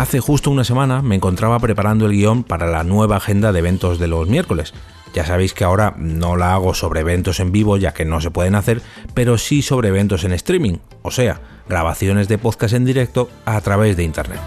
Hace justo una semana me encontraba preparando el guion para la nueva agenda de eventos de los miércoles. Ya sabéis que ahora no la hago sobre eventos en vivo ya que no se pueden hacer, pero sí sobre eventos en streaming, o sea, grabaciones de podcast en directo a través de Internet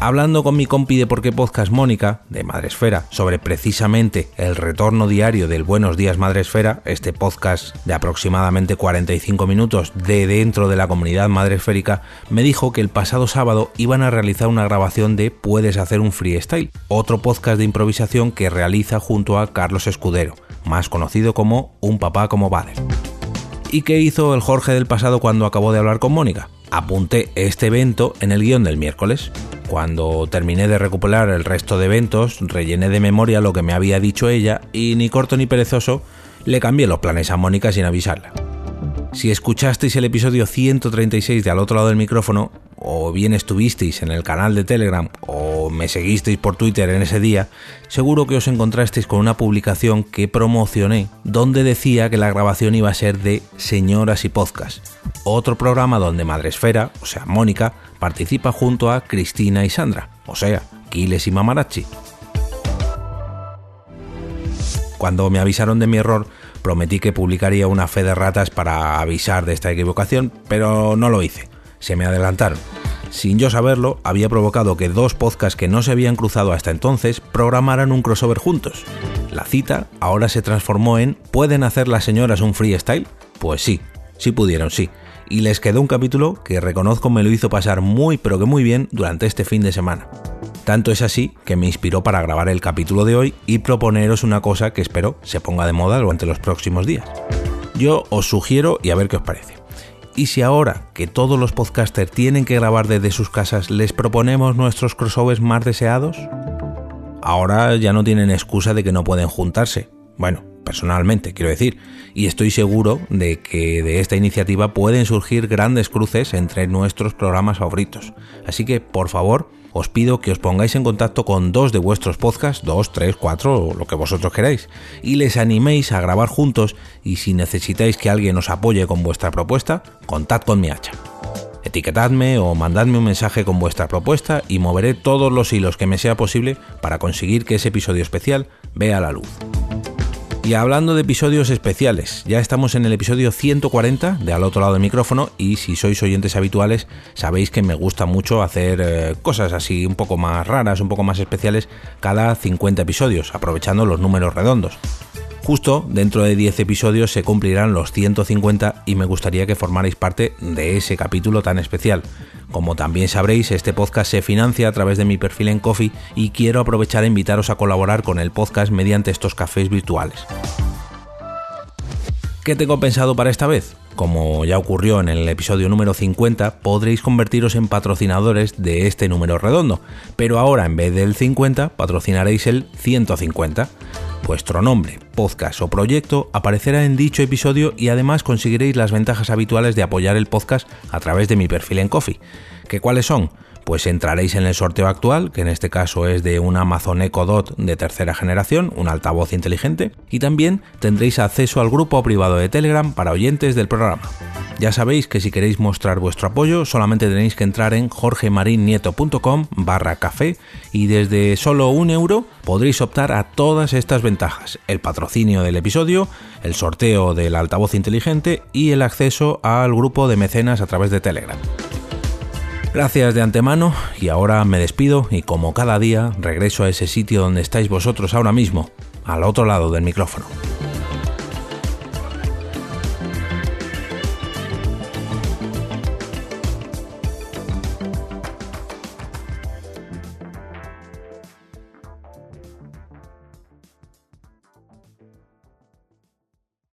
hablando con mi compi de Por qué Podcast Mónica, de Madresfera, sobre precisamente el retorno diario del Buenos Días Madresfera, este podcast de aproximadamente 45 minutos de dentro de la comunidad madresférica, me dijo que el pasado sábado iban a realizar una grabación de Puedes hacer un freestyle, otro podcast de improvisación que realiza junto a Carlos Escudero, más conocido como Un papá como Bader. ¿Y qué hizo el Jorge del pasado cuando acabó de hablar con Mónica? Apunté este evento en el guion del miércoles. Cuando terminé de recuperar el resto de eventos, rellené de memoria lo que me había dicho ella y ni corto ni perezoso le cambié los planes a Mónica sin avisarla. Si escuchasteis el episodio 136 de al otro lado del micrófono, o bien estuvisteis en el canal de Telegram o me seguisteis por Twitter en ese día, seguro que os encontrasteis con una publicación que promocioné donde decía que la grabación iba a ser de Señoras y Podcast, otro programa donde Madresfera, o sea, Mónica, participa junto a Cristina y Sandra, o sea, Kiles y Mamarachi. Cuando me avisaron de mi error, prometí que publicaría una fe de ratas para avisar de esta equivocación, pero no lo hice. Se me adelantaron. Sin yo saberlo, había provocado que dos podcasts que no se habían cruzado hasta entonces programaran un crossover juntos. La cita ahora se transformó en ¿Pueden hacer las señoras un freestyle? Pues sí, sí pudieron, sí y les quedó un capítulo que reconozco me lo hizo pasar muy pero que muy bien durante este fin de semana. Tanto es así que me inspiró para grabar el capítulo de hoy y proponeros una cosa que espero se ponga de moda durante los próximos días. Yo os sugiero y a ver qué os parece. ¿Y si ahora que todos los podcasters tienen que grabar desde sus casas les proponemos nuestros crossovers más deseados? Ahora ya no tienen excusa de que no pueden juntarse. Bueno, personalmente, quiero decir, y estoy seguro de que de esta iniciativa pueden surgir grandes cruces entre nuestros programas favoritos. Así que, por favor, os pido que os pongáis en contacto con dos de vuestros podcasts, dos, tres, cuatro, lo que vosotros queráis, y les animéis a grabar juntos y si necesitáis que alguien os apoye con vuestra propuesta, contad con mi hacha. Etiquetadme o mandadme un mensaje con vuestra propuesta y moveré todos los hilos que me sea posible para conseguir que ese episodio especial vea la luz. Y hablando de episodios especiales, ya estamos en el episodio 140 de Al otro lado del micrófono y si sois oyentes habituales sabéis que me gusta mucho hacer eh, cosas así un poco más raras, un poco más especiales cada 50 episodios, aprovechando los números redondos. Justo dentro de 10 episodios se cumplirán los 150 y me gustaría que formarais parte de ese capítulo tan especial. Como también sabréis, este podcast se financia a través de mi perfil en Coffee y quiero aprovechar e invitaros a colaborar con el podcast mediante estos cafés virtuales. ¿Qué tengo pensado para esta vez? Como ya ocurrió en el episodio número 50, podréis convertiros en patrocinadores de este número redondo, pero ahora en vez del 50 patrocinaréis el 150. Vuestro nombre, podcast o proyecto aparecerá en dicho episodio y además conseguiréis las ventajas habituales de apoyar el podcast a través de mi perfil en Coffee. ¿Qué cuáles son? Pues entraréis en el sorteo actual, que en este caso es de un Amazon Echo Dot de tercera generación, un altavoz inteligente, y también tendréis acceso al grupo privado de Telegram para oyentes del programa. Ya sabéis que si queréis mostrar vuestro apoyo solamente tenéis que entrar en jorgemarinieto.com barra café y desde solo un euro podréis optar a todas estas ventajas, el patrocinio del episodio, el sorteo del altavoz inteligente y el acceso al grupo de mecenas a través de Telegram. Gracias de antemano y ahora me despido y como cada día regreso a ese sitio donde estáis vosotros ahora mismo, al otro lado del micrófono.